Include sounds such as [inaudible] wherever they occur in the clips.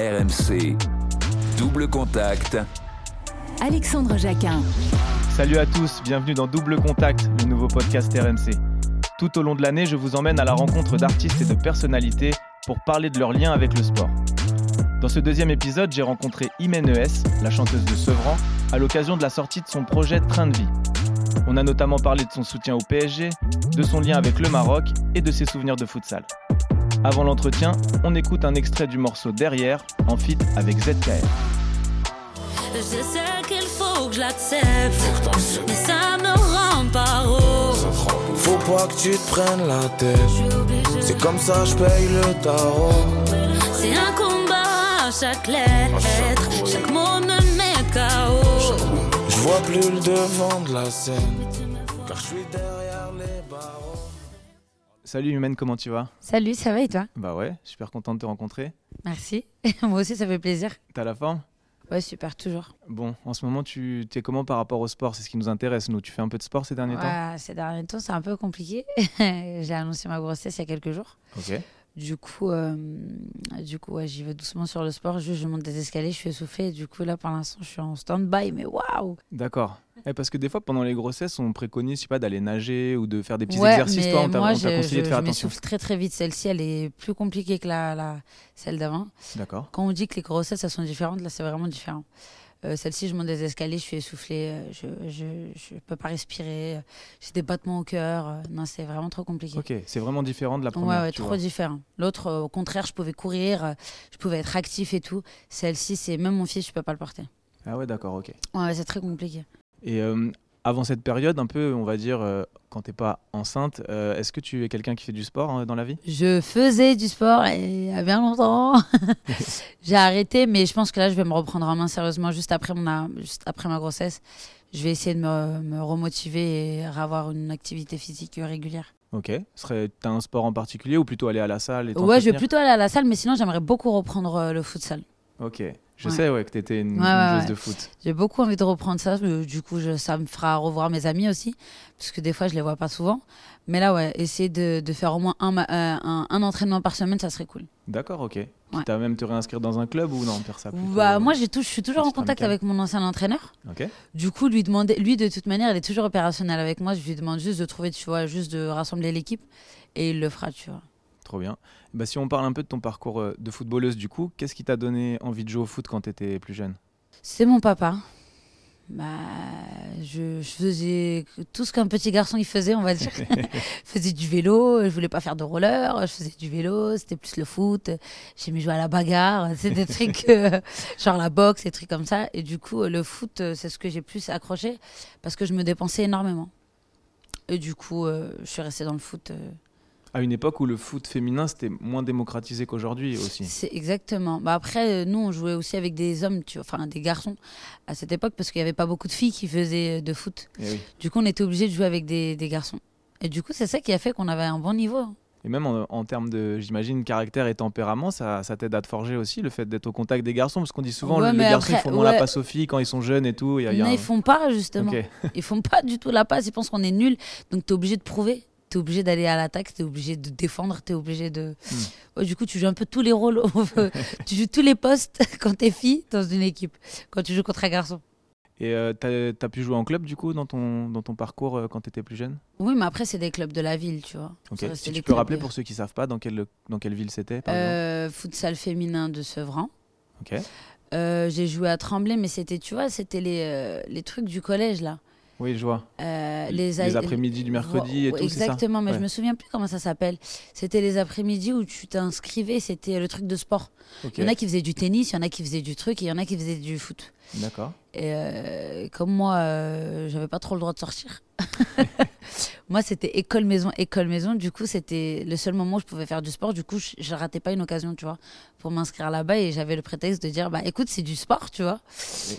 RMC. Double contact. Alexandre Jacquin. Salut à tous, bienvenue dans Double Contact, le nouveau podcast RMC. Tout au long de l'année, je vous emmène à la rencontre d'artistes et de personnalités pour parler de leur lien avec le sport. Dans ce deuxième épisode, j'ai rencontré Imen ES, la chanteuse de Sevran, à l'occasion de la sortie de son projet Train de vie. On a notamment parlé de son soutien au PSG, de son lien avec le Maroc et de ses souvenirs de futsal. Avant l'entretien, on écoute un extrait du morceau Derrière, en feat avec ZKR. Je sais qu'il faut que je l'accepte, mais ça me rend pas heureux. Faut pas que tu te prennes la tête. C'est comme ça, je paye le tarot. C'est un combat à chaque lettre, chaque mot me met KO. Je vois plus le devant de la scène. Car je suis derrière. Salut Humaine, comment tu vas? Salut, ça va et toi? Bah ouais, super content de te rencontrer. Merci. [laughs] Moi aussi, ça fait plaisir. T'as la forme? Ouais, super, toujours. Bon, en ce moment, tu es comment par rapport au sport? C'est ce qui nous intéresse, nous. Tu fais un peu de sport ces derniers temps? Ces derniers temps, c'est un peu compliqué. [laughs] J'ai annoncé ma grossesse il y a quelques jours. Ok. Du coup, euh, du coup ouais, j'y vais doucement sur le sport. Juste, je monte des escaliers, je suis essoufflée. Du coup, là, pour l'instant, je suis en stand-by. Mais waouh D'accord. Parce que des fois, pendant les grossesses, on préconise, je sais pas, d'aller nager ou de faire des petits Ouais, exercices. mais Toi, on t'a je, conseillé de je- faire je attention. m'essouffle très très vite. Celle-ci, elle est plus compliquée que la, la, celle d'avant. D'accord. Quand on dit que les grossesses, elles sont différentes, là, c'est vraiment différent. Euh, Celle-ci, je monte des escaliers, je suis essoufflée, euh, je je, je peux pas respirer, euh, j'ai des battements au cœur. Non, c'est vraiment trop compliqué. Ok, c'est vraiment différent de la première. ouais, trop vois. différent. L'autre, au contraire, je pouvais courir, je pouvais être actif et tout. Celle-ci, c'est même mon fils, je peux pas le porter. Ah ouais, d'accord, ok. Ouais, c'est très compliqué. Et euh, avant cette période, un peu, on va dire, euh, quand t'es pas enceinte, euh, est-ce que tu es quelqu'un qui fait du sport hein, dans la vie? Je faisais du sport et il y a bien longtemps. [laughs] j'ai arrêté, mais je pense que là, je vais me reprendre en main sérieusement juste après, mon, juste après ma grossesse. Je vais essayer de me, me remotiver et avoir une activité physique régulière. Ok. Serait, t'as un sport en particulier ou plutôt aller à la salle et Ouais, je vais plutôt aller à la salle, mais sinon, j'aimerais beaucoup reprendre euh, le futsal. Ok. Je Ouais. sais, ouais, que une, Ouais, une ouais, joueuse de foot. J'ai beaucoup envie de reprendre ça. mais Du coup, je- ça me fera revoir mes amis aussi. Parce que des fois, je les vois pas souvent. Mais là, ouais, essayer de, de faire au moins un, euh, un, un entraînement par semaine, ça serait cool. D'accord, ok. Ouais. T'as même te réinscrire dans un club ou non faire ça plutôt, Bah, euh, moi, j'ai tout, je suis toujours en contact avec mon ancien entraîneur. Du coup, lui demander, lui, de toute manière, il est toujours opérationnel avec moi. Je lui demande juste de trouver, tu vois, juste de rassembler l'équipe. Et il le fera, tu vois. Trop bien. Bah, si on parle un peu de ton parcours euh, de footballeuse, du coup, qu'est-ce qui t'a donné envie de jouer au foot quand t'étais plus jeune? C'est mon papa. Bah, je, je faisais tout ce qu'un petit garçon il faisait, on va dire. [laughs] je faisais du vélo, je voulais pas faire de roller, je faisais du vélo, c'était plus le foot. J'aimais jouer à la bagarre, [laughs] c'est des trucs euh, genre la boxe, des trucs comme ça. Et du coup, le foot, euh, c'est ce que j'ai plus accroché parce que je me dépensais énormément. Et du coup, euh, je suis restée dans le foot. euh, À une époque où le foot féminin c'était moins démocratisé qu'aujourd'hui aussi. C'est exactement. Bah après, euh, nous, on jouait aussi avec des hommes, tu vois, enfin des garçons à cette époque parce qu'il n'y avait pas beaucoup de filles qui faisaient euh, de foot. Et, oui. Du coup, on était obligé de jouer avec des, des garçons. Et du coup, c'est ça qui a fait qu'on avait un bon niveau. Et même en, en termes de, j'imagine, caractère et tempérament, ça, ça t'aide à te forger aussi, le fait d'être au contact des garçons, parce qu'on dit souvent Ouais, les garçons ils font moins la passe aux filles quand ils sont jeunes et tout. y a- y a Non, un- ils font pas, justement. Ok. Ils font pas du tout la passe. Ils pensent qu'on est nul. Donc, tu es obligé de prouver. Tu es obligé d'aller à l'attaque. Tu es obligé de défendre. Tu es obligé de. Hmm. Ouais, du coup, tu joues un peu tous les rôles. [laughs] tu joues tous les postes [laughs] quand tu es fille dans une équipe. Quand tu joues contre un garçon. Et euh, t'as as pu jouer en club du coup dans ton, dans ton parcours euh, quand t'étais plus jeune? Oui, mais après, c'est des clubs de la ville, tu vois. Si tu peux rappeler de- pour ceux qui savent pas dans quelle, dans quelle ville c'était Euh, futsal féminin de Sevran. Euh, j'ai joué à Tremblay, mais c'était, tu vois, c'était les, euh, les trucs du collège, là. Oui, je vois. Euh, Les après-midi du mercredi et tout, ça Exactement, mais je Ouais. me souviens plus comment ça s'appelle. C'était les après-midi où tu t'inscrivais, c'était le truc de sport. Il y en a qui faisaient du tennis, il y en a qui faisaient du truc, et il y en a qui faisaient du foot. D'accord. Et euh, comme moi, euh, j'avais pas trop le droit de sortir. [laughs] moi, c'était école maison, école maison. Du coup, c'était le seul moment où je pouvais faire du sport. Du coup, je, je ratais pas une occasion, tu vois, pour m'inscrire là-bas. Et j'avais le prétexte de dire, bah écoute, c'est du sport, tu vois. Oui.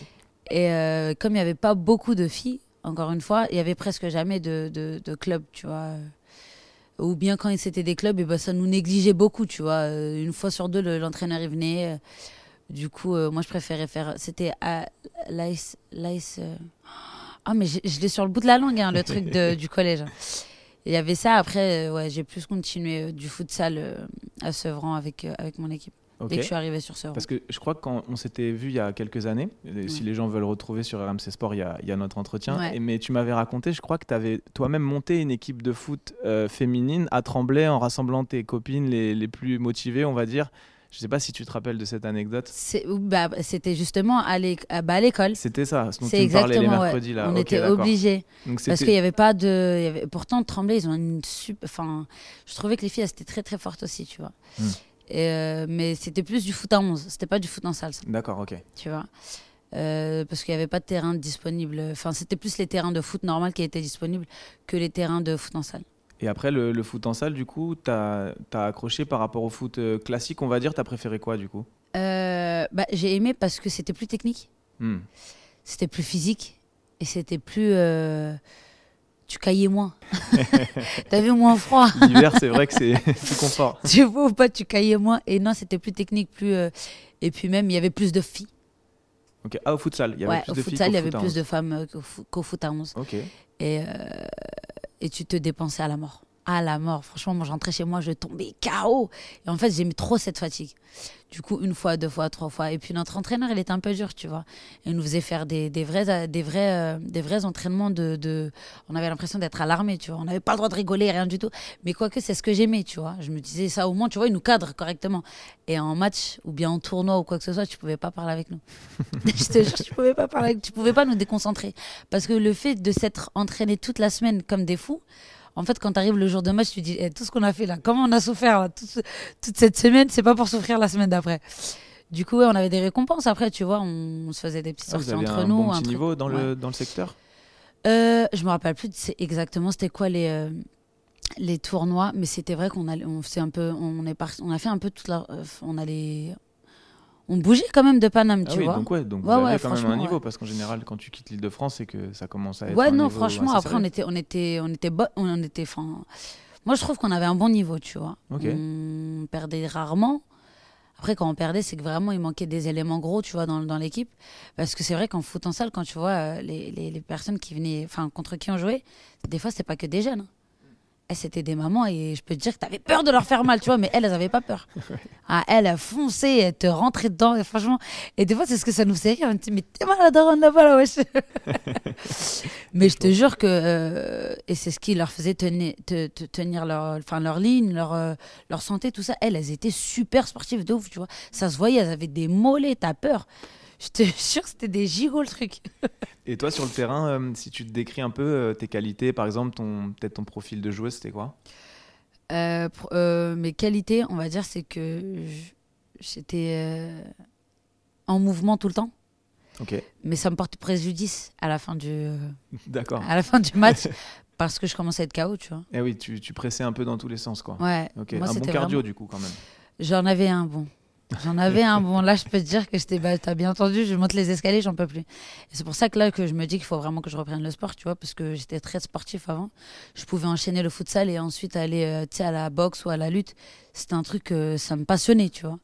Et euh, comme il y avait pas beaucoup de filles, encore une fois, il y avait presque jamais de, de, clubs, tu vois. Ou bien quand c'était des clubs, et ben ça nous négligeait beaucoup, tu vois. Euh, Une fois sur deux, le- l'entraîneur venait. euh, Du coup, euh, moi, je préférais faire. C'était à l'ICE. Ah, mais j'ai- je l'ai sur le bout de la langue, hein, le truc du collège. Il y avait ça. Après, ouais, j'ai plus continué du futsal à Sevran avec, avec mon équipe. Ok. dès que je suis arrivée sur ce rang. Parce que je crois que quand on s'était vu il y a quelques années, si les gens veulent retrouver sur RMC Sport, il y a, il y a notre entretien. Ouais. Et- mais tu m'avais raconté, je crois que tu avais toi-même monté une équipe de foot euh, féminine à Tremblay en rassemblant tes copines les, les plus motivées, on va dire. Je sais pas si tu te rappelles de cette anecdote. Bah, C'était justement à l'éc- à- bah, à l'école. C'était ça, dont C'est tu me les exactement, ouais. mercredis là. On était obligés. Donc Parce qu'il n'y avait pas de. il y avait- Pourtant, Tremblay, ils ont une super. Enfin, je trouvais que les filles, elles étaient très très fortes aussi, tu vois. Hmm. Et, euh, mais c'était plus du foot à 11. C'était pas du foot en salle, D'accord, ok. tu vois. Euh, parce qu'il n'y avait pas de terrain disponible. Enfin, c'était plus les terrains de foot normal qui étaient disponibles que les terrains de foot en salle. Et après, le, le foot en salle, du coup, tu as, accroché par rapport au foot euh, classique, on va dire? Tu as préféré quoi, du coup? Euh, bah, J'ai aimé parce que c'était plus technique, Hmm. c'était plus physique et c'était plus. Tu caillais moins. [laughs] T'avais moins froid. L'hiver, c'est vrai que c'est [laughs] plus confort. tu vois ou pas, tu caillais moins. Et non, c'était plus technique, plus. euh, Et puis même, il y avait plus de filles. Ok. Ah, au futsal, il y avait ouais, plus au de futsal, il y avait plus 11. de femmes euh, qu'au fo- qu'au foot à 11. Ok. Et, euh, et tu te dépensais à la mort. À la mort. Franchement, moi, je rentrais chez moi, je tombais KO. Et en fait, j'aimais trop cette fatigue. Du coup, une fois, deux fois, trois fois. Et puis, notre entraîneur, il était un peu dur, tu vois. Il nous faisait faire des, des, vrais, des, vrais, euh, des vrais entraînements de. de... On avait l'impression d'être à l'armée, tu vois. On n'avait pas le droit de rigoler, rien du tout. Mais quoique, c'est ce que j'aimais, tu vois. Je me disais, ça, au moins, tu vois, il nous cadre correctement. Et en match, ou bien en tournoi, ou quoi que ce soit, tu pouvais pas parler avec nous. [laughs] je te jure, tu pouvais pas parler avec... Tu pouvais pas nous déconcentrer. Parce que le fait de s'être entraîné toute la semaine comme des fous, en fait, quand tu arrives le jour de match, tu te dis Eh, tout ce qu'on a fait là, comment on a souffert là, tout ce- toute cette semaine, c'est pas pour souffrir la semaine d'après. Du coup, ouais, on avait des récompenses après, tu vois, on, on se faisait des petites Ah, sorties entre un nous. bon un petit niveau dans, ouais. le, dans le secteur Euh, je me rappelle plus c'est exactement c'était quoi les euh, les tournois, mais c'était vrai qu'on on un peu, on est on a fait un peu toute la, euh, on allait, on bougeait quand même de Paname, Ah tu oui, vois. donc ouais, donc Ouais, vous ouais, quand même un niveau, ouais. parce qu'en général, quand tu quittes l'île de France, c'est que ça commence à être Ouais, un non, niveau franchement, après, on était, on était, on était, bo- on était, moi, je trouve qu'on avait un bon niveau, tu vois. On perdait rarement. Après, quand on perdait, c'est que vraiment, il manquait des éléments gros, tu vois, dans, dans l'équipe. Parce que c'est vrai qu'en foot en salle, quand tu vois euh, les, les, les personnes qui venaient, enfin, contre qui on jouait, des fois, c'était pas que des jeunes. hein. Elles, c'était des mamans et je peux te dire que t'avais peur de leur faire mal, tu vois, mais elles, elles avaient pas peur. [laughs] Ah, elles, elles fonçaient, elles te rentraient dedans, et franchement. Et des fois, c'est ce que ça nous fait rire. On dit, mais t'es mal la daronne là-bas, là, wesh. [laughs] mais je te jure que. euh, et c'est ce qui leur faisait tenir, te- te- tenir leur, enfin, leur ligne, leur, euh, leur santé, tout ça. Elles, elles étaient super sportives de ouf, tu vois. Ça se voyait, elles avaient des mollets, t'as peur. Je te [laughs] jure, c'était des gigots, le truc. [laughs] Et toi, sur le terrain, euh, si tu te décris un peu euh, tes qualités, par exemple, ton peut-être ton profil de joueuse, c'était quoi? Euh, pour- mes qualités, on va dire, c'est que j'étais en mouvement tout le temps, Ok, mais ça me porte préjudice à la fin du, [laughs] d'accord. à la fin du match parce que je commençais à être KO, tu vois. Et oui, tu, tu pressais un peu dans tous les sens, quoi. Ouais. Ok, Moi, un bon cardio, vraiment- du coup, quand même. J'en avais un bon. J'en avais un bon. Là, je peux te dire que j'étais. Bah, T'as bien entendu, je monte les escaliers, j'en peux plus. Et c'est pour ça que là, que je me dis qu'il faut vraiment que je reprenne le sport, tu vois, parce que j'étais très sportif avant. Je pouvais enchaîner le futsal et ensuite aller, euh, à la boxe ou à la lutte. C'était un truc, euh, ça me passionnait, tu vois.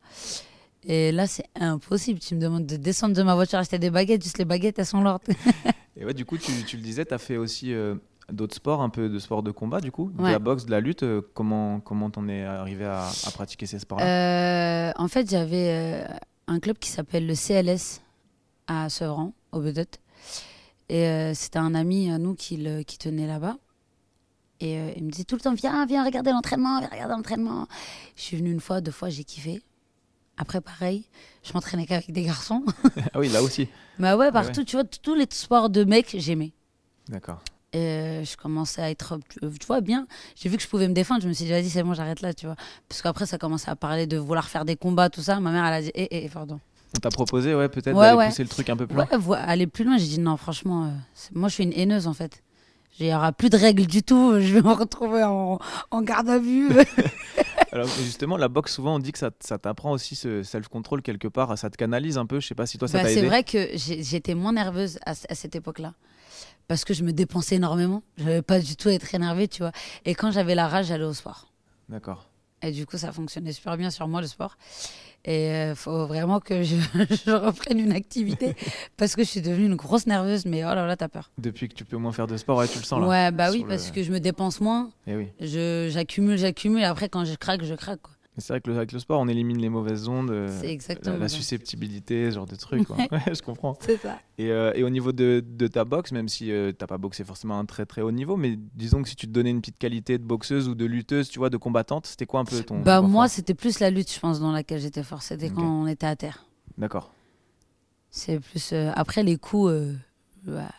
Et là, c'est impossible. Tu me demandes de descendre de ma voiture, acheter des baguettes, juste les baguettes, elles sont lourdes. Et ouais, du coup, tu, tu le disais, tu as fait aussi euh, d'autres sports, un peu de sport de combat, du coup, de la boxe, de la lutte. euh, comment comment t'en es arrivé à, à pratiquer ces sports-là? Euh, en fait, j'avais euh, un club qui s'appelle le CLS à Sevran, au Bedot. Et euh, c'était un ami à nous qui, le, qui tenait là-bas. Et il me disait tout le temps Viens, viens regarder l'entraînement, viens regarder l'entraînement. Je suis venue une fois, deux fois, j'ai kiffé. Après, pareil, je m'entraînais qu'avec des garçons. [laughs] Ah oui, là aussi. Ouais, ouais. partout, tu vois, tous les sports de mecs, j'aimais. D'accord. Et euh, je commençais à être, euh, tu vois, bien. J'ai vu que je pouvais me défendre. Je me suis dit, vas-y, c'est bon, j'arrête là, tu vois. Parce qu'après, ça commençait à parler de vouloir faire des combats, tout ça. Ma mère, elle a dit, hé, hé, pardon. On t'a proposé, ouais, peut-être Ouais, d'aller ouais. pousser le truc un peu plus loin. Ouais, aller plus loin. J'ai dit, non, franchement, euh, c'est- moi, je suis une haineuse, en fait. Il n'y aura plus de règles du tout. Je vais me retrouver en, en garde à vue. [laughs] [laughs] Alors justement, la boxe, souvent, on dit que ça, ça t'apprend aussi ce self-control quelque part, ça te canalise un peu. Je sais pas si toi, ça Bah, t'a c'est aidé. vrai que j'étais moins nerveuse à, à cette époque-là. Parce que je me dépensais énormément. Je n'avais pas du tout à être énervée, tu vois. Et quand j'avais la rage, j'allais au sport. D'accord. Et du coup, ça fonctionnait super bien sur moi, le sport. Et il faut vraiment que je, [laughs] je reprenne une activité [laughs] parce que je suis devenue une grosse nerveuse. Mais oh là là, t'as peur. Depuis que tu peux moins faire de sport, ouais, tu le sens là. Ouais, bah oui, le- parce que je me dépense moins. Eh oui. J'accumule, j'accumule. Après, quand je craque, je craque. Quoi. C'est vrai que le- avec le sport, on élimine les mauvaises ondes, euh, la, susceptibilité, ce genre de trucs. quoi. [laughs] Ouais, je comprends. C'est ça. Et, euh, et au niveau de, de ta boxe, même si tu t'as pas boxé forcément un très très haut niveau, mais disons que si tu te donnais une petite qualité de boxeuse ou de lutteuse, tu vois, de combattante, c'était quoi un peu ton. Bah moi, c'était plus la lutte, je pense, dans laquelle j'étais forte. C'était Ok. quand on était à terre. D'accord. C'est plus. euh, après les coups, euh, bah,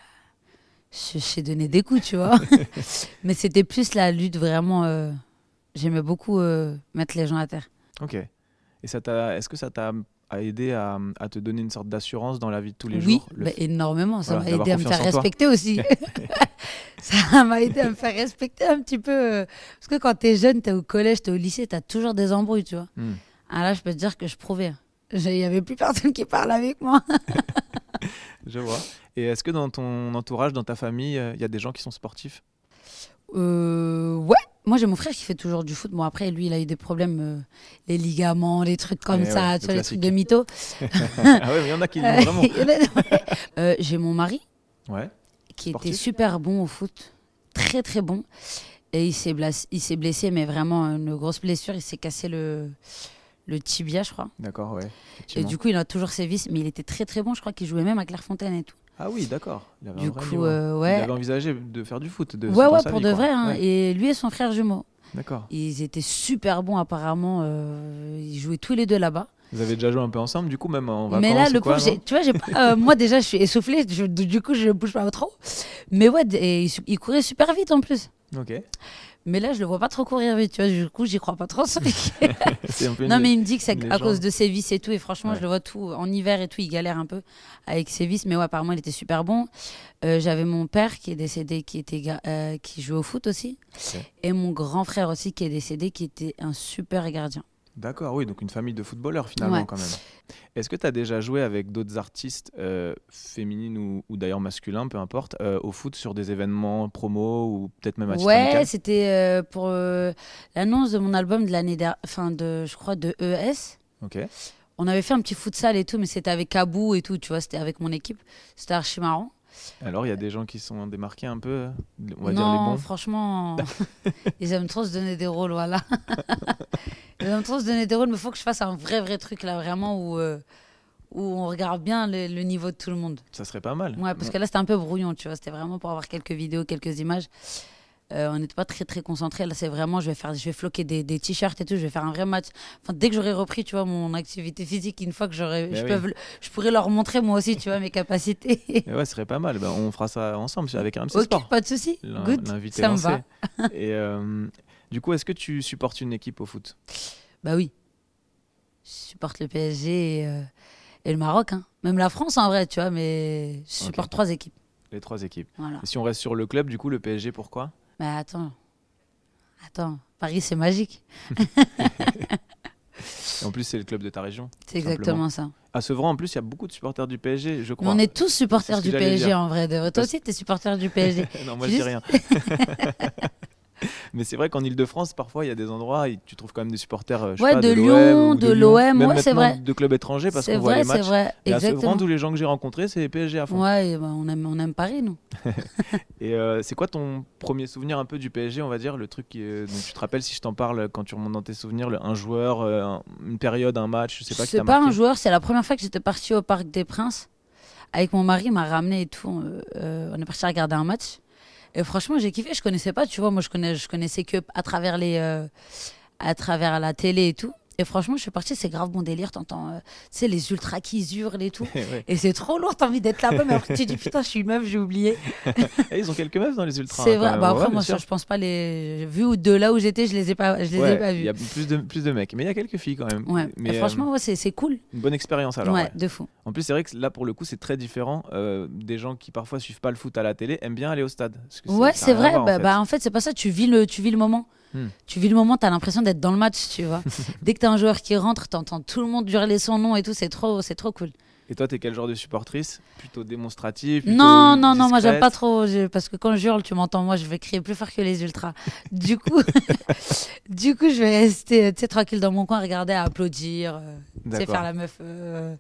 je je sais donner des coups, tu vois. [laughs] [laughs] Mais c'était plus la lutte vraiment. Euh, J'aimais beaucoup euh, mettre les gens à terre. Ok. Et ça t'a, est-ce que ça t'a a aidé à, à te donner une sorte d'assurance dans la vie de tous les oui, jours le bah, énormément. Ça Voilà, m'a aidé à me faire respecter aussi. [laughs] [laughs] ça m'a aidé à me faire respecter un petit peu. euh, Parce que quand t'es jeune, t'es au collège, t'es au lycée, t'as toujours des embrouilles, tu vois. Hmm. Ah là, je peux te dire que je prouvais. Il y avait plus personne qui parle avec moi. [laughs] Je vois. Et est-ce que dans ton entourage, dans ta famille, il y a des gens qui sont sportifs? Euh, ouais, moi j'ai mon frère qui fait toujours du foot. Bon, après, lui, il a eu des problèmes, euh, les ligaments, les trucs comme Ouais, ça, ouais, le les trucs de mytho. [laughs] Ah ouais, mais il y en a qui Euh, vraiment. [laughs] Euh, j'ai mon mari Ouais. qui Sportif était super bon au foot, très très bon. Et il s'est blessé, il s'est blessé, mais vraiment une grosse blessure. Il s'est cassé le, le tibia, je crois. D'accord, ouais. Et du coup, il a toujours ses vis, mais il était très très bon. Je crois qu'il jouait même à Clairefontaine et tout. Ah oui, d'accord. Il Du coup, niveau. euh, Il ouais. avait envisagé de faire du foot. De, Ouais, ouais, pour vie, de quoi. vrai. hein. Ouais, Et lui et son frère jumeau. D'accord. Ils étaient super bons apparemment. euh, ils jouaient tous les deux là-bas. Vous avez déjà joué un peu ensemble, du coup, même en vacances Mais là, le quoi, pauvre, tu vois, pas- euh, moi déjà, je suis essoufflée. je- du coup, je bouge pas trop. Mais ouais, et il, il courait super vite en plus. Ok. Mais là, je le vois pas trop courir vite. Tu vois, du coup, j'y crois pas trop. [laughs] non, mais il me dit que c'est à cause de ses vis et tout. Et franchement, Ouais. je le vois tout en hiver et tout. Il galère un peu avec ses vis. Mais ouais, apparemment, il était super bon. Euh, J'avais mon père qui est décédé, qui, était, euh, qui jouait au foot aussi. Et mon grand frère aussi qui est décédé, qui était un super gardien. D'accord, oui, donc une famille de footballeurs finalement Ouais. quand même. Est-ce que tu as déjà joué avec d'autres artistes euh, féminines ou, ou d'ailleurs masculins, peu importe, euh, au foot sur des événements promos ou peut-être même à titre Ouais, c'était euh, pour l'annonce de mon album de l'année dernière, enfin de, je crois, de ES. Ok. On avait fait un petit futsal et tout, mais c'était avec Kabou et tout, tu vois, c'était avec mon équipe. C'était archi marrant. Alors il y a des gens qui sont démarqués un peu, on va dire non, les bons. franchement, [laughs] ils aiment trop se donner des rôles, voilà. [laughs] ils aiment trop se donner des rôles, mais il faut que je fasse un vrai, vrai truc là, vraiment, où, euh, où on regarde bien le, le niveau de tout le monde. Ça serait pas mal. Ouais, parce que là, c'était un peu brouillon, tu vois. C'était vraiment pour avoir quelques vidéos, quelques images. Euh, on n'était pas très, très concentrés. Là, c'est vraiment, je vais faire, je vais floquer des, des t-shirts et tout. Je vais faire un vrai match. Enfin, dès que j'aurai repris, tu vois, mon activité physique, une fois que j'aurai, je, oui. peux- je pourrais leur montrer moi aussi, tu vois, mes capacités. [laughs] Ouais, ce serait pas mal. Ben, on fera ça ensemble avec RMC ok, Sport. pas de souci. Good. Ça me va. Et euh, du coup, est-ce que tu supportes une équipe au foot? Bah oui. Je supporte le PSG et, euh, et le Maroc. hein. Même la France, en vrai, tu vois, mais je supporte trois équipes. Les trois équipes. Voilà. Et si on reste sur le club, du coup, le PSG, pourquoi? Mais attends. Attends. Paris, c'est magique. Et [laughs] En plus, c'est le club de ta région. C'est exactement ça. À Sevran, en plus, il y a beaucoup de supporters du PSG, je Mais crois. on est tous supporters du PSG dire. en vrai. de. Toi aussi, t'es supporter du PSG. [laughs] non, moi, je dis rien. [laughs] [laughs] Mais c'est vrai qu'en Ile-de-France, parfois, il y a des endroits, et tu trouves quand même des supporters euh, je sais Ouais, pas, de Lyon, de l'OM, ouais, c'est vrai. de clubs étrangers parce C'est qu'on voit vrai, les c'est matchs. vrai. Et à Exactement. Sevran, tous les gens que j'ai rencontrés, c'est les PSG à fond. Ouais, et ben, on, aime, on aime Paris, nous. [laughs] Et euh, c'est quoi ton premier souvenir un peu du PSG, on va dire, le truc qui, est- dont tu te rappelles si je t'en parle quand tu remontes dans tes souvenirs, le- un joueur, euh, un- une période, un match, je sais pas C'est pas un joueur, c'est la première fois que j'étais partie au Parc des Princes. Avec mon mari, il m'a ramené et tout. euh, euh, on est parti regarder un match. Et franchement, j'ai kiffé. Je connaissais pas, tu vois. Moi, je, connais, je connaissais que à travers, les, euh, à travers la télé et tout. Et franchement, je suis partie, c'est grave bon délire. T'entends, euh, tu sais, les ultras qui hurlent et tout. [laughs] Ouais. Et c'est trop lourd, t'as envie d'être là-bas. Mais après, tu dis, putain, je suis une meuf, j'ai oublié. [laughs] Eh, ils ont quelques meufs dans les [laughs] ultras. C'est vrai. Bah, après, Ouais, moi, sûr. je pense pas les. Vu de là où j'étais, je les ai pas, je les Ouais, ai pas Il vus. y a plus de, plus de mecs, mais il y a quelques filles quand même. Ouais. Mais Et euh, franchement, ouais, c'est cool. une bonne expérience alors. ouais, de fou. En plus, c'est vrai que là, pour le coup, c'est très différent. euh, des gens qui parfois suivent pas le foot à la télé aiment bien aller au stade. Parce que Ouais, c'est vrai. voir, en bah, fait. bah, en fait, c'est pas ça. Tu vis le, tu vis le moment. Hmm. Tu vis le moment, t'as l'impression d'être dans le match, tu vois. [laughs] Dès que t'as un joueur qui rentre, t'entends tout le monde hurler son nom et tout. C'est trop, c'est trop cool. Et toi, t'es quel genre de supportrice? Plutôt démonstrative plutôt Non, non, non, moi j'aime pas trop. je- Parce que quand je hurle, tu m'entends, moi je vais crier plus fort que les ultras. [laughs] Du coup, [laughs] du coup, je vais rester, tu tranquille dans mon coin, regarder, à applaudir. euh. Tu faire la meuf, euh,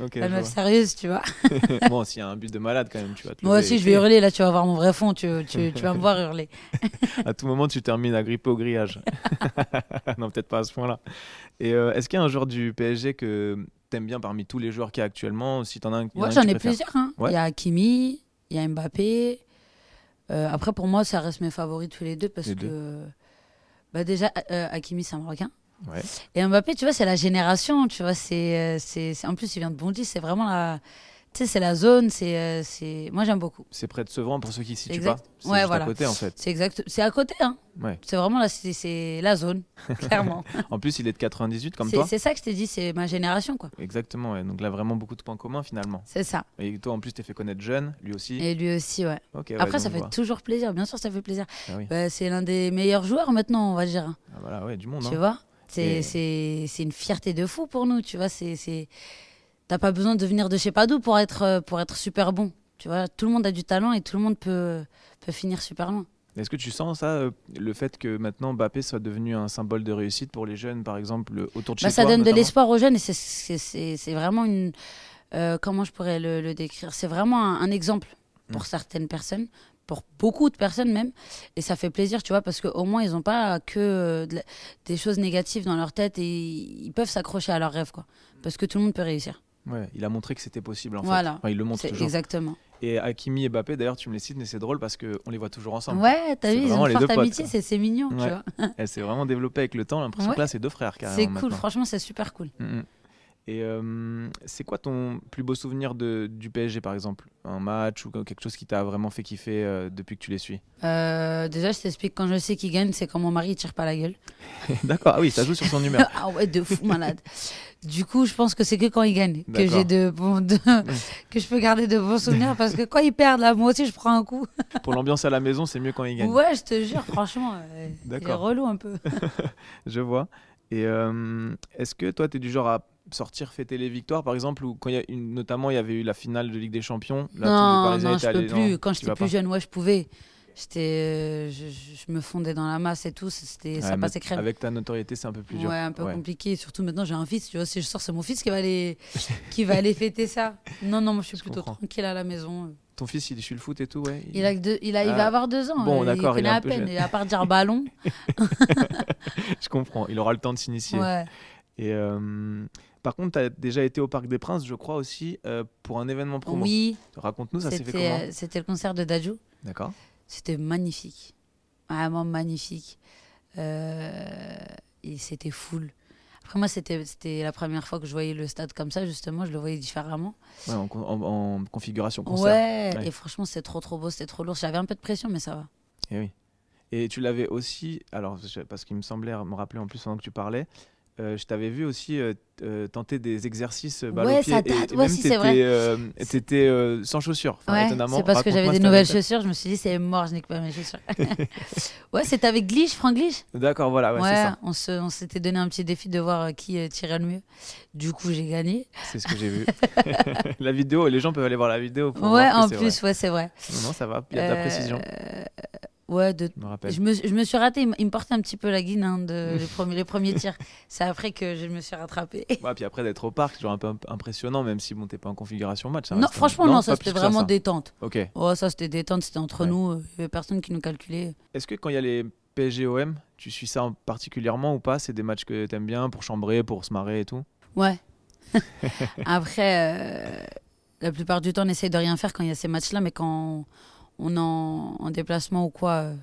Ok, la meuf sérieuse, tu vois. vois. [laughs] [laughs] bon, s'il y a un but de malade quand même, tu te Moi aussi, je vais hurler. Là, tu vas voir mon vrai fond. Tu, tu, [laughs] tu vas me voir hurler. À tout moment, tu termines agrippé au grillage. non, peut-être pas à ce point-là. Et euh, est-ce qu'il y a un joueur du PSG que t'aimes bien parmi tous les joueurs qu'il y a actuellement? Si t'en as un, Ouais, que j'en ai plusieurs. hein. Ouais. Il y a Hakimi, il y a Mbappé. Euh, après, pour moi, ça reste mes favoris tous les deux parce Les que deux. bah, déjà, euh, Hakimi, c'est un Marocain. Ouais. Et Mbappé, tu vois, c'est la génération. Tu vois, c'est, euh, c'est, en plus, il vient de Bondy. C'est vraiment la, tu sais, c'est la zone. C'est, euh, c'est, moi, j'aime beaucoup. C'est près de Sevran pour ceux qui ne situent Exact. pas. C'est Ouais, juste voilà. à côté en fait. C'est exact. C'est à côté. Hein. Ouais. C'est vraiment la, c'est, c'est la zone, [laughs] clairement. En plus, il est de 98 comme toi. c'est ça que je t'ai dit. C'est ma génération, quoi. Exactement. ouais. Donc là, vraiment beaucoup de points communs finalement. C'est ça. Et toi, en plus, t'es fait connaître jeune, lui aussi. Et lui aussi, ouais. Ok, ouais, Après, ça fait toujours plaisir. Bien sûr, ça fait plaisir. Ah oui. Bah, c'est l'un des meilleurs joueurs maintenant, on va dire. Ah, voilà, ouais, du monde. Tu hein. vois c'est, Et- c'est, c'est une fierté de fou pour nous, tu vois. C'est, c'est... T'as pas besoin de venir de je sais pas d'où pour être, euh, pour être super bon. Tu vois, tout le monde a du talent et tout le monde peut, peut finir super loin. Est-ce que tu sens ça, euh, le fait que maintenant Mbappé soit devenu un symbole de réussite pour les jeunes, par exemple, autour de chez Bah, ça toi donne de l'espoir aux jeunes et c'est, c'est, c'est, c'est vraiment une. euh, comment je pourrais le, le décrire? C'est vraiment un, un exemple pour Mm. certaines personnes, pour beaucoup de personnes même. Et ça fait plaisir, tu vois, parce qu'au moins, ils n'ont pas que euh, de la- des choses négatives dans leur tête et ils peuvent s'accrocher à leurs rêves, quoi. Parce que tout le monde peut réussir. Ouais, il a montré que c'était possible en Voilà. fait. Enfin, il le montre toujours. exactement. Et Hakimi et Mbappé, d'ailleurs, tu me les cites, mais c'est drôle parce qu'on les voit toujours ensemble. Ouais, t'as vu, ils vraiment ont une forte amitié, c'est mignon, tu vois. [laughs] Elle s'est vraiment développée avec le temps. L'impression Ouais. que là, c'est deux frères carrément. C'est cool, maintenant. franchement, c'est super cool. Mm, mm. Et euh, c'est quoi ton plus beau souvenir de, du PSG par exemple? Un match ou quelque chose qui t'a vraiment fait kiffer euh, depuis que tu les suis? Euh, déjà, je t'explique, quand je sais qu'il gagne, c'est quand mon mari il tire pas la gueule. [laughs] D'accord, ah oui, ça joue sur son [laughs] humeur. ah ouais, de fou malade. Du coup, je pense que c'est que quand ils gagnent que j'ai de, [laughs] que je peux garder de bons souvenirs parce que quand ils perdent là, moi aussi je prends un coup. Pour l'ambiance à la maison, c'est mieux quand il gagne. Ouais, je te jure, franchement, il est D'accord. relou un peu. Je vois. Et est-ce que toi, tu es du genre à sortir fêter les victoires par exemple ou quand il y a une, notamment il y avait eu la finale de Ligue des Champions là, tous les non, non, je peux allés- plus. non, quand j'étais plus jeune, ouais, je pouvais. J'étais, euh, je, me fondais dans la masse et tout, c'était, Ouais, ça passait crème. Avec ta notoriété, c'est un peu plus dur. Ouais, un peu Ouais. compliqué. Surtout maintenant, j'ai un fils. Tu vois, si je sors, c'est mon fils qui va aller, [laughs] qui va aller fêter ça. Non, non, moi, je suis Je plutôt comprends. tranquille à la maison. Ton fils, il suit le foot et tout, ouais. Il a, deux- il a, il Ah. va avoir deux ans. Bon, euh, d'accord, il Il est à peu peine. jeune. Et à part dire ballon. [laughs] Je comprends. Il aura le temps de s'initier. ouais. Et euh, par contre, tu as déjà été au Parc des Princes, je crois aussi, euh, pour un événement promo. Oui, Raconte-nous, ça s'est fait c'était, comment euh, c'était le concert de Dajou. D'accord. C'était magnifique. Vraiment magnifique. Euh, et c'était full. Après, moi, c'était, la première fois que je voyais le stade comme ça, justement. Je le voyais différemment. Ouais, en, con- en- en configuration concert. Ouais, Ouais. et franchement, c'était trop, trop beau. C'était trop lourd. J'avais un peu de pression, mais ça va. Et oui. Et tu l'avais aussi, alors parce qu'il me semblait me rappeler en plus pendant que tu parlais, euh, je t'avais vu aussi euh, euh, tenter des exercices balle Ouais, au pied ça date. et, Ouais, même si, c'est t'étais, vrai. t'étais, sans chaussures, enfin, Ouais, étonnamment. c'est parce que j'avais des nouvelles chaussures. Je me suis dit, c'est mort, je n'ai que pas mes chaussures. [laughs] [laughs] ouais, c'était avec Glitch, Franck Glitch. D'accord, voilà, ouais, Ouais, c'est ça. on, se, on s'était donné un petit défi de voir qui tirait le mieux. Du coup, j'ai gagné. C'est ce que j'ai vu. [laughs] la vidéo, les gens peuvent aller voir la vidéo. Pour ouais, voir en plus, ouais, c'est vrai. Non, ça va, il y a de la précision, Ouais, de... je me je, me, je me suis ratée. Il, me portait un petit peu la guine hein, de, les, [laughs] premiers, les premiers tirs. C'est après que je me suis rattrapée. Ouais, puis après d'être au parc, c'est toujours un peu imp- impressionnant, même si bon, t'es pas en configuration match. ça Non, un- franchement, non, ça c'était vraiment ça. détente. Ok. Oh, ça c'était détente, c'était entre Ouais. nous. euh, Il y avait personne qui nous calculait. Est-ce que quand il y a les PSG-OM, tu suis ça en- particulièrement ou pas? C'est des matchs que t'aimes bien pour chambrer, pour se marrer et tout? Ouais. [laughs] Après, euh, la plupart du temps, on essaye de rien faire quand il y a ces matchs-là, mais quand on est en, en déplacement ou quoi, euh,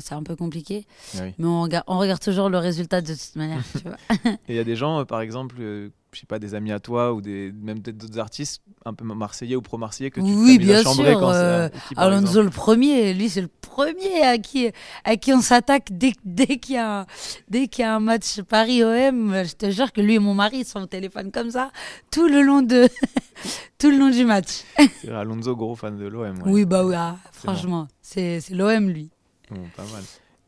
c'est un peu compliqué. Oui. Mais on, rega- on regarde toujours le résultat de toute manière. tu vois. [laughs] Et il y a des gens, euh, par exemple, euh, je sais pas, des amis à toi ou des, même peut-être d'autres artistes un peu marseillais ou pro-marseillais que tu Oui, à bien sûr, quand euh, qui, par Alonso le premier, lui c'est le premier à qui, à qui on s'attaque dès, dès qu'il y, a un- dès qu'il y a un match Paris-OM. Je te jure que lui et mon mari ils sont au téléphone comme ça tout le long, de, [laughs] tout le long du match. Alonso, gros fan de l'OM. ouais. Oui, bah oui, ah, bon. franchement, c'est c'est l'OM lui. Bon, pas mal.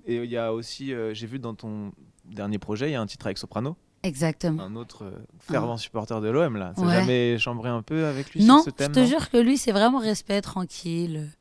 Et il y a aussi, euh, j'ai vu dans ton dernier projet, il y a un titre avec Soprano, Exactement. un autre euh, fervent supporter de l'OM là. T'as Ouais. jamais chambré un peu avec lui Non, sur ce je thème te non jure que lui, c'est vraiment respect, tranquille, euh,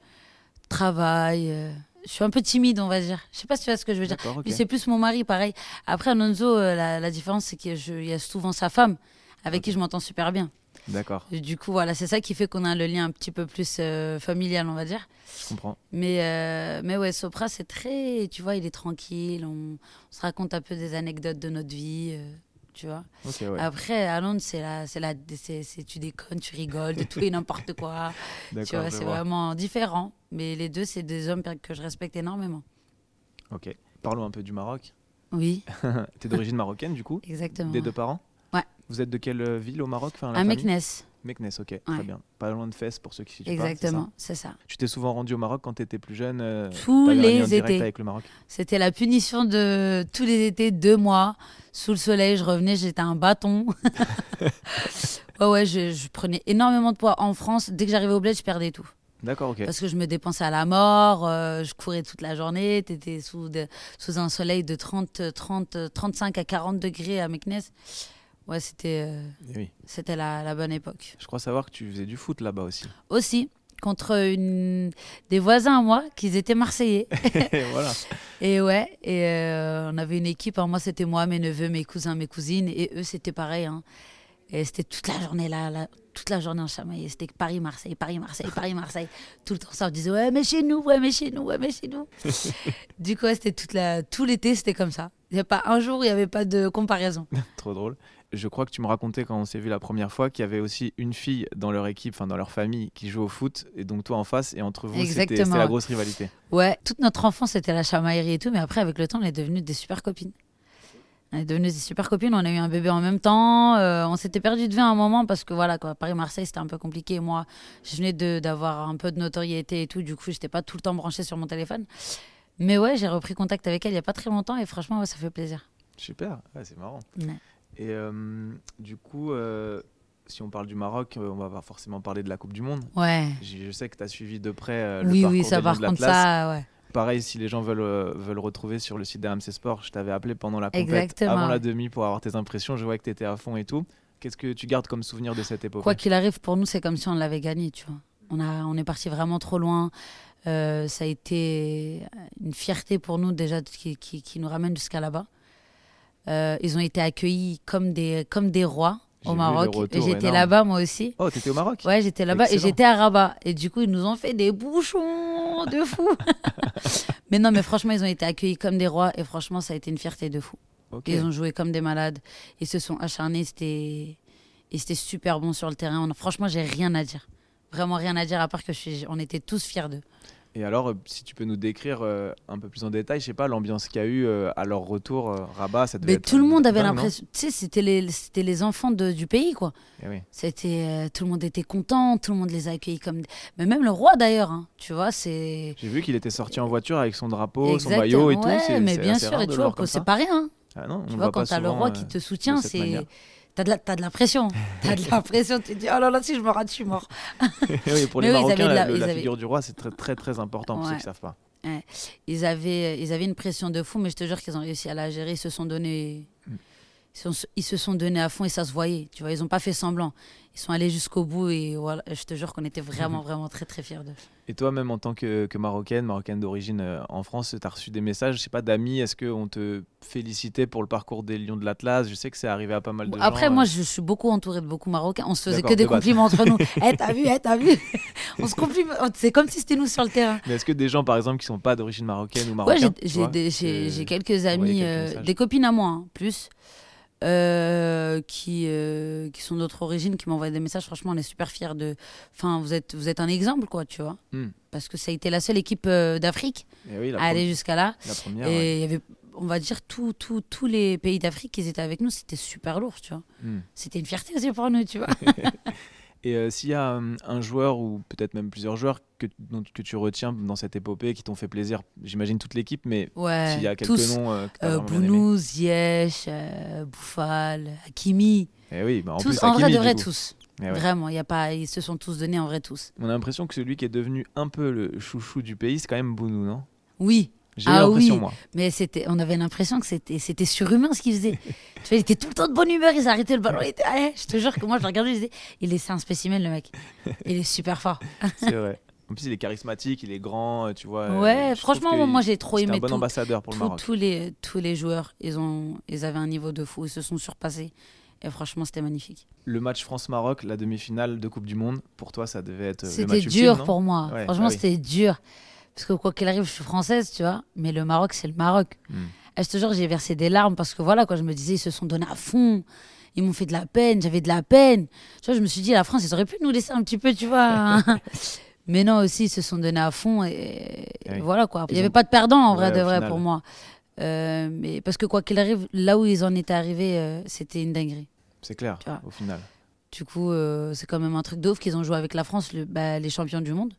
travail. euh, Je suis un peu timide, on va dire. Je sais pas si tu vois ce que je veux dire. D'accord, ok. Lui, c'est plus mon mari, pareil. Après, Alonso, euh, la, la différence, c'est qu'il y a souvent sa femme avec qui je m'entends super bien. D'accord, du coup, voilà, c'est ça qui fait qu'on a le lien un petit peu plus euh, familial, on va dire. je comprends. Mais, euh, mais ouais, Sopra, c'est très. Tu vois, il est tranquille. On, on se raconte un peu des anecdotes de notre vie. euh, tu vois. Ok, ouais. Après, à Londres, c'est la, c'est la, c'est, tu déconnes, tu rigoles de tout et n'importe quoi. [laughs] tu vois, c'est vraiment différent. Mais les deux, c'est des hommes que je respecte énormément. Ok. Parlons un peu du Maroc. Oui, [laughs] T'es d'origine marocaine, du coup? Exactement. Des deux parents? Vous êtes de quelle euh, ville au Maroc enfin, la À famille Meknes, Meknes, ok, Ouais. très bien. Pas loin de Fès pour ceux qui suivent exactement, c'est ça. Tu t'es souvent rendu au Maroc quand tu étais plus jeune euh, Tous les étés. avec le Maroc? C'était la punition de tous les étés, deux mois, sous le soleil. Je revenais, j'étais un bâton. [laughs] ouais, ouais, je, je prenais énormément de poids. En France, dès que j'arrivais au bled, je perdais tout. D'accord, ok. Parce que je me dépensais à la mort, euh, je courais toute la journée, t'étais sous, de- sous un soleil de 30, 30, 35 à 40 degrés à Meknes. Ouais, c'était euh, Eh oui. c'était la, la bonne époque. Je crois savoir que tu faisais du foot là-bas aussi. Aussi, contre une, des voisins à moi, qui étaient marseillais. [laughs] Et voilà. [laughs] Et ouais, et euh, on avait une équipe. hein. moi, c'était moi, mes neveux, mes cousins, mes cousines, et eux, c'était pareil. hein. Et c'était toute la journée là, là, toute la journée en chamaillé. C'était Paris-Marseille, Paris-Marseille, Paris-Marseille. Tout le temps, ça, on disait ouais, mais chez nous, ouais, mais chez nous, ouais, mais chez nous. [laughs] du coup, ouais, c'était toute la, tout l'été, c'était comme ça. Il n'y a pas un jour où il n'y avait pas de comparaison. Trop drôle. Je crois que tu me racontais quand on s'est vu la première fois qu'il y avait aussi une fille dans leur équipe, enfin dans leur famille, qui joue au foot, et donc toi en face, et entre vous, c'était la grosse rivalité. Ouais, toute notre enfance, c'était la chamaillerie et tout, mais après, avec le temps, on est devenus des super copines. On est devenus des super copines, on a eu un bébé en même temps, euh, on s'était perdu de vue à un moment parce que voilà, quoi, Paris-Marseille, c'était un peu compliqué. Moi, je venais d'avoir un peu de notoriété et tout, du coup, j'étais pas tout le temps branchée sur mon téléphone. Mais ouais, j'ai repris contact avec elle il y a pas très longtemps et franchement, ouais, ça fait plaisir. Super, ouais, c'est marrant. Ouais. Et euh, du coup, euh, si on parle du Maroc, euh, on va pas forcément parler de la Coupe du Monde. Ouais. Je sais que tu as suivi de près euh, le oui, parcours oui, ça des par de contre, ça, ouais. Pareil, si les gens veulent, veulent retrouver sur le site d'RMC Sport, je t'avais appelé pendant la compète, avant la demi pour avoir tes impressions. Je vois que tu étais à fond et tout. Qu'est-ce que tu gardes comme souvenir de cette époque? Quoi qu'il arrive, pour nous, c'est comme si on l'avait gagné, tu vois. On, a, on est parti vraiment trop loin. Ça a été une fierté pour nous déjà qui, qui nous ramène jusqu'à là-bas. Euh, ils ont été accueillis comme des, comme des rois au Maroc. j'étais là-bas moi aussi. Oh, t'étais au Maroc Ouais, j'étais là-bas et j'étais à Rabat. Et du coup, ils nous ont fait des bouchons de [laughs] fou. [laughs] mais non, mais franchement, ils ont été accueillis comme des rois et franchement, ça a été une fierté de fou. Ils ont joué comme des malades. Ils se sont acharnés. C'était et c'était super bon sur le terrain. On- franchement, j'ai rien à dire. Vraiment rien à dire à part que je suis... on était tous fiers d'eux. Et alors, euh, si tu peux nous décrire euh, un peu plus en détail, je sais pas, l'ambiance qu'il y a eu euh, à leur retour, euh, Rabat, ça devait Mais être tout le monde avait l'impression. Tu sais, c'était les, c'était les enfants de- du pays, quoi. Eh oui. C'était, tout le monde était content, tout le monde les a accueillis comme. Mais même le roi d'ailleurs, hein, tu vois, c'est. J'ai vu qu'il était sorti en voiture avec son drapeau, son maillot et tout. ouais, c'est- mais bien sûr, et comme c'est pas rien. hein. Ah non, on Tu vois, quand t'as le roi qui te soutient, c'est. T'as de, la, t'as de la pression. T'as de la pression. Tu te dis, oh là là, si je me rate, je suis mort. [laughs] oui, pour les oui, Marocains, la, la- avaient- figure du roi, c'est très, très, très important pour ceux Ouais. qui savent pas. Ils avaient, ils avaient une pression de fou, mais je te jure qu'ils ont réussi à la gérer. Ils se sont donnés, Mm. ils, sont- ils se sont donnés à fond et ça se voyait. Tu vois, ils ont pas fait semblant. Ils sont allés jusqu'au bout et voilà. Je te jure qu'on était vraiment, [laughs] vraiment très, très fiers d'eux. Et toi, même en tant que, que Marocaine, Marocaine d'origine euh, en France, tu as reçu des messages, je sais pas, d'amis Est-ce qu'on te félicitait pour le parcours des Lions de l'Atlas? Je sais que c'est arrivé à pas mal de gens. Après, euh, moi, je suis beaucoup entourée de beaucoup Marocains. On se faisait que des de compliments entre nous. [laughs] Eh, t'as vu, eh, t'as vu? On se complimente. C'est comme si c'était nous sur le terrain. Mais est-ce que des gens, par exemple, qui sont pas d'origine marocaine ou Ouais, marocaine j'ai- j'ai quelques amis, quelques euh, des copines à moi, hein, plus, euh, qui, euh, qui sont d'autres origines, qui m'envoient des messages. Franchement, on est super fiers de. Enfin, vous êtes, vous êtes un exemple, quoi, tu vois. Hmm. Parce que ça a été la seule équipe euh, d'Afrique Eh oui, à aller jusqu'à là. la première. Et ouais. il y avait, on va dire, tout- tous les pays d'Afrique qui étaient avec nous, c'était super lourd, tu vois. Hmm. C'était une fierté aussi pour nous, tu vois. [laughs] Et euh, s'il y a hum, un joueur ou peut-être même plusieurs joueurs que, dont- que tu retiens dans cette épopée qui t'ont fait plaisir, j'imagine toute l'équipe, mais Ouais, s'il y a quelques tous. noms euh, que Euh. Bounou, Ziyech, euh, Bouffal, Hakimi, Eh oui, bah en tous, plus, en vrai de vrai, tous. Eh ouais. Vraiment, y a pas, ils se sont tous donnés en vrai tous. On a l'impression que celui qui est devenu un peu le chouchou du pays, c'est quand même Bounou, non? Oui, J'ai eu Ah l'impression, oui. moi. mais c'était, on avait l'impression que c'était, c'était surhumain ce qu'il faisait. [laughs] tu vois, il était tout le temps de bonne humeur, il s'arrêtait le ballon, il était, allez, je te jure que moi je le regardais, je disais, il est, c'est un spécimen le mec. Il est super fort. [laughs] C'est vrai. En plus, il est charismatique, il est grand, euh, tu vois. euh, ouais, franchement, moi, j'ai trop aimé un bon tout. ambassadeur pour le Maroc. tous les tous les joueurs, ils ont, ils avaient un niveau de fou, ils se sont surpassés. Et franchement, c'était magnifique. Le match France-Maroc, la demi-finale de Coupe du Monde, pour toi, ça devait être euh, le C'était ultime, dur pour moi. Ouais, Franchement, bah oui. c'était dur. Parce que quoi qu'il arrive, je suis française, tu vois. Mais le Maroc, c'est le Maroc. Hmm. Et je te jure, j'ai versé des larmes parce que voilà, quoi, je me disais, ils se sont donnés à fond. Ils m'ont fait de la peine, j'avais de la peine. Tu vois, je me suis dit, la France, ils auraient pu nous laisser un petit peu, tu vois. [laughs] [laughs] Mais non, aussi, ils se sont donnés à fond. Et, voilà, quoi. Il n'y avait ont- pas de perdant, en vrai, Ouais, de vrai, final. pour moi. Euh, mais parce que quoi qu'il arrive, là où ils en étaient arrivés, euh, c'était une dinguerie. C'est clair, au final. Du coup, euh, c'est quand même un truc de ouf qu'ils ont joué avec la France, le- bah, les champions du monde.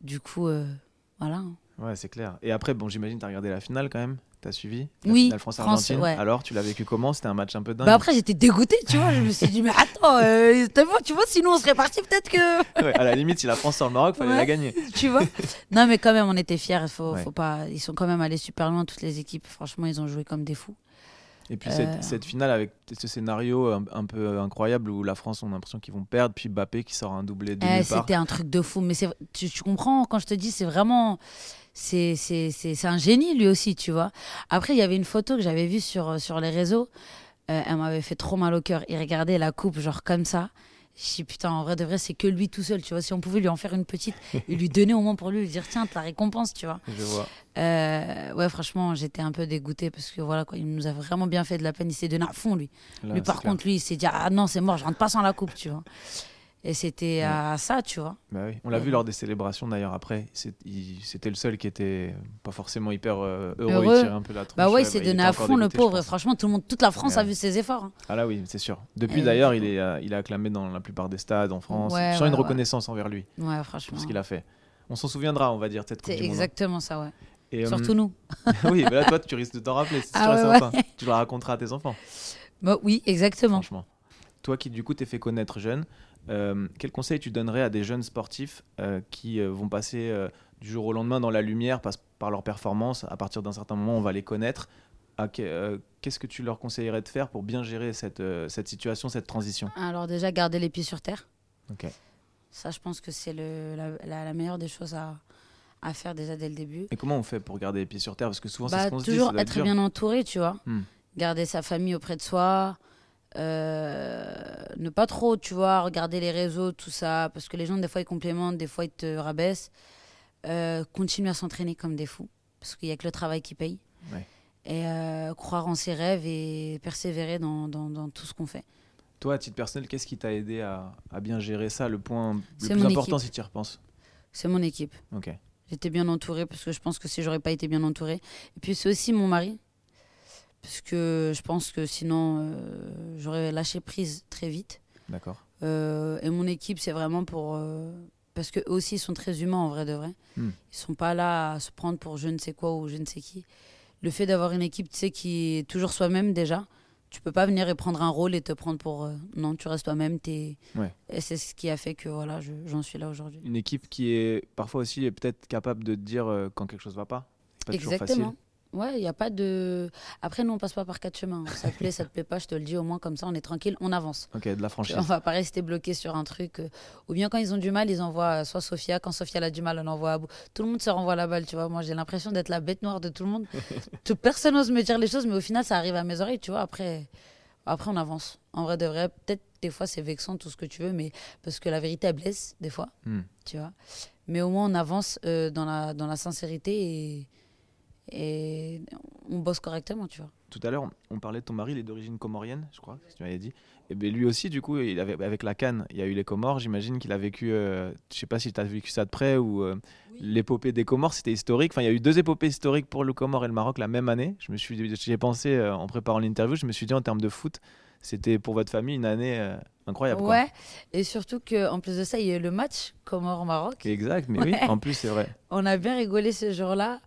Du coup, euh, voilà. Ouais, c'est clair. Et après, bon, j'imagine, t'as regardé la finale quand même T'as suivi La Oui, finale France-Argentine. France, ouais. Alors, tu l'as vécu comment? C'était un match un peu dingue Bah après, j'étais dégoûtée, tu vois. Je me suis dit, mais attends, euh, tu vois, sinon on serait parti peut-être que. [laughs] Ouais, À la limite, si la France sort le Maroc, fallait Ouais. la gagner. tu vois. Non, mais quand même, on était fiers. Faut, faut pas... Ils sont quand même allés super loin, toutes les équipes. Franchement, ils ont joué comme des fous. Et puis Euh. cette, cette finale avec ce scénario un, un peu incroyable où la France, on a l'impression qu'ils vont perdre, puis Mbappé qui sort un doublé de Eh. C'était un truc de fou. Mais tu, tu comprends quand je te dis, c'est vraiment. C'est c'est- c'est- c'est un génie lui aussi, tu vois. Après, il y avait une photo que j'avais vue sur, sur les réseaux. Euh, elle m'avait fait trop mal au cœur. Il regardait la coupe, genre comme ça. Je dis putain, en vrai de vrai, c'est que lui tout seul, tu vois. Si on pouvait lui en faire une petite et lui donner au moins pour lui, lui dire tiens, ta récompense, tu vois. Je vois. Euh, ouais, franchement, j'étais un peu dégoûtée parce que voilà, quoi, il nous a vraiment bien fait de la peine. Il s'est donné à fond, lui. Là, lui, par clair. contre, lui, il s'est dit ah non, c'est mort, je rentre pas sans la coupe, tu vois. Et c'était Ouais. à ça, tu vois. Bah oui. On l'a Ouais. vu lors des célébrations d'ailleurs après. Il- C'était le seul qui était pas forcément hyper euh, heureux. Heureux. Il tirait un peu la tronche. Bah ouais, il euh, s'est il donné à fond, le dégoûté, pauvre. Et franchement, tout le monde, toute la France a vu ses efforts. hein. Ah là oui, c'est sûr. Depuis d'ailleurs, il est, euh, il est acclamé dans la plupart des stades en France. Je sens une reconnaissance envers lui Ouais, franchement. pour ce qu'il a fait. On s'en souviendra, on va dire, peut-être. C'est Monde, exactement ça, ouais. Et, euh, Surtout nous. [laughs] oui, mais là, toi, tu risques de t'en rappeler. C'est Ah. Tu le raconteras à tes enfants, Bah, oui, exactement. franchement. Toi qui, du coup, t'es fait connaître jeune, euh, quel conseil tu donnerais à des jeunes sportifs euh, qui euh, vont passer du jour au lendemain dans la lumière parce- par leur performance À partir d'un certain moment, on va les connaître. Qu'est-ce que tu leur conseillerais de faire pour bien gérer cette, cette situation, cette transition? Alors, déjà, garder les pieds sur terre. Ok. Ça, je pense que c'est la, la- la meilleure des choses à, à faire déjà dès le début. Et comment on fait pour garder les pieds sur terre? Parce que souvent, c'est Bah, ce qu'on se dit. toujours être dur. bien entouré, tu vois. Hmm. Garder sa famille auprès de soi. Euh, ne pas trop, tu vois, regarder les réseaux, tout ça. Parce que les gens, des fois, ils complémentent, des fois, ils te rabaissent. Euh, continuer à s'entraîner comme des fous. Parce qu'il n'y a que le travail qui paye. Ouais. Et euh, croire en ses rêves et persévérer dans, dans- dans tout ce qu'on fait. Toi, à titre personnel, qu'est-ce qui t'a aidé à, à bien gérer ça Le point le plus important équipe. si tu y repenses? C'est mon équipe. Ok. J'étais bien entourée parce que je pense que si j'aurais pas été bien entourée. Et puis c'est aussi mon mari. Parce que je pense que sinon euh, j'aurais lâché prise très vite. D'accord. Euh, et mon équipe, c'est vraiment pour. euh, parce qu'eux aussi, ils sont très humains en vrai de vrai. Hmm. Ils sont pas là à se prendre pour je ne sais quoi ou je ne sais qui. Le fait d'avoir une équipe, tu sais, qui est toujours soi-même déjà. Tu peux pas venir et prendre un rôle et te prendre pour. euh, non, tu restes toi-même. Ouais. Et c'est ce qui a fait que voilà, je- j'en suis là aujourd'hui. Une équipe qui est parfois aussi peut-être capable de te dire euh, quand quelque chose va pas. Pas toujours Exactement. Ouais, il n'y a pas de. Après, nous, on passe pas par quatre chemins. Ça te plaît, ça te plaît pas, je te le dis au moins, comme ça, on est tranquille, on avance. Ok, de la franchise. On va pas rester bloqué sur un truc. euh, Ou bien quand ils ont du mal, ils envoient euh, soit Sophia. Quand Sophia elle a du mal, on envoie Abou. Tout le monde se renvoie la balle, tu vois. Moi, j'ai l'impression d'être la bête noire de tout le monde. [laughs] Tout- Personne n'ose me dire les choses, mais au final, ça arrive à mes oreilles, tu vois. Après, après on avance. En vrai de vrai, peut-être des fois, c'est vexant, tout ce que tu veux, mais parce que la vérité, elle blesse, des fois Hmm. tu vois. Mais au moins, on avance euh, dans, la, dans la sincérité et, et on bosse correctement, tu vois. Tout à l'heure, on- parlait de ton mari, il est d'origine comorienne, je crois, que tu m'avais dit. Et ben lui aussi, du coup, il avait, avec la canne, il y a eu les Comores. J'imagine qu'il a vécu, euh, je sais pas si tu as vécu ça de près ou euh, l'épopée des Comores, c'était historique. Enfin, il y a eu deux épopées historiques pour le Comore et le Maroc la même année. Je me suis, j'y ai pensé euh, en préparant l'interview. Je me suis dit en termes de foot, c'était pour votre famille une année euh, incroyable. quoi. Ouais, et surtout qu'en plus de ça, il y a eu le match Comores-Maroc. Exact, mais oui, en plus c'est vrai. [laughs] On a bien rigolé ce jour-là.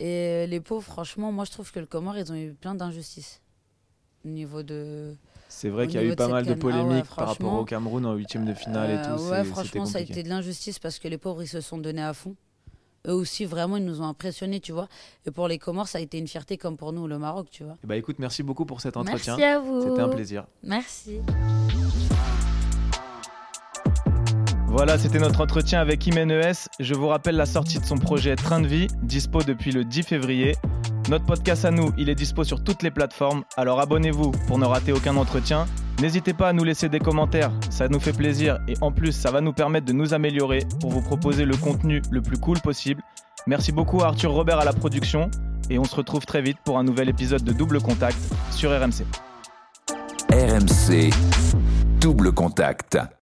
Et les pauvres, franchement, moi, je trouve que le Comore, ils ont eu plein d'injustices. Au niveau de. C'est vrai qu'il y a eu pas mal de ah ouais, polémiques par rapport au Cameroun en huitième de finale et Euh, tout. ouais, franchement, ça a été de l'injustice parce que les pauvres, ils se sont donnés à fond. Eux aussi, vraiment, ils nous ont impressionnés, tu vois. Et pour les Comores, ça a été une fierté comme pour nous, le Maroc, tu vois. Eh ben, écoute, merci beaucoup pour cet entretien. Merci à vous. C'était un plaisir. Merci. Voilà, c'était notre entretien avec Imen ES. Je vous rappelle la sortie de son projet Train de vie, dispo depuis le 10 février. Notre podcast à nous, il est dispo sur toutes les plateformes, alors abonnez-vous pour ne rater aucun entretien. N'hésitez pas à nous laisser des commentaires, ça nous fait plaisir et en plus ça va nous permettre de nous améliorer pour vous proposer le contenu le plus cool possible. Merci beaucoup à Arthur Robert à la production et on se retrouve très vite pour un nouvel épisode de Double Contact sur RMC. RMC, double contact.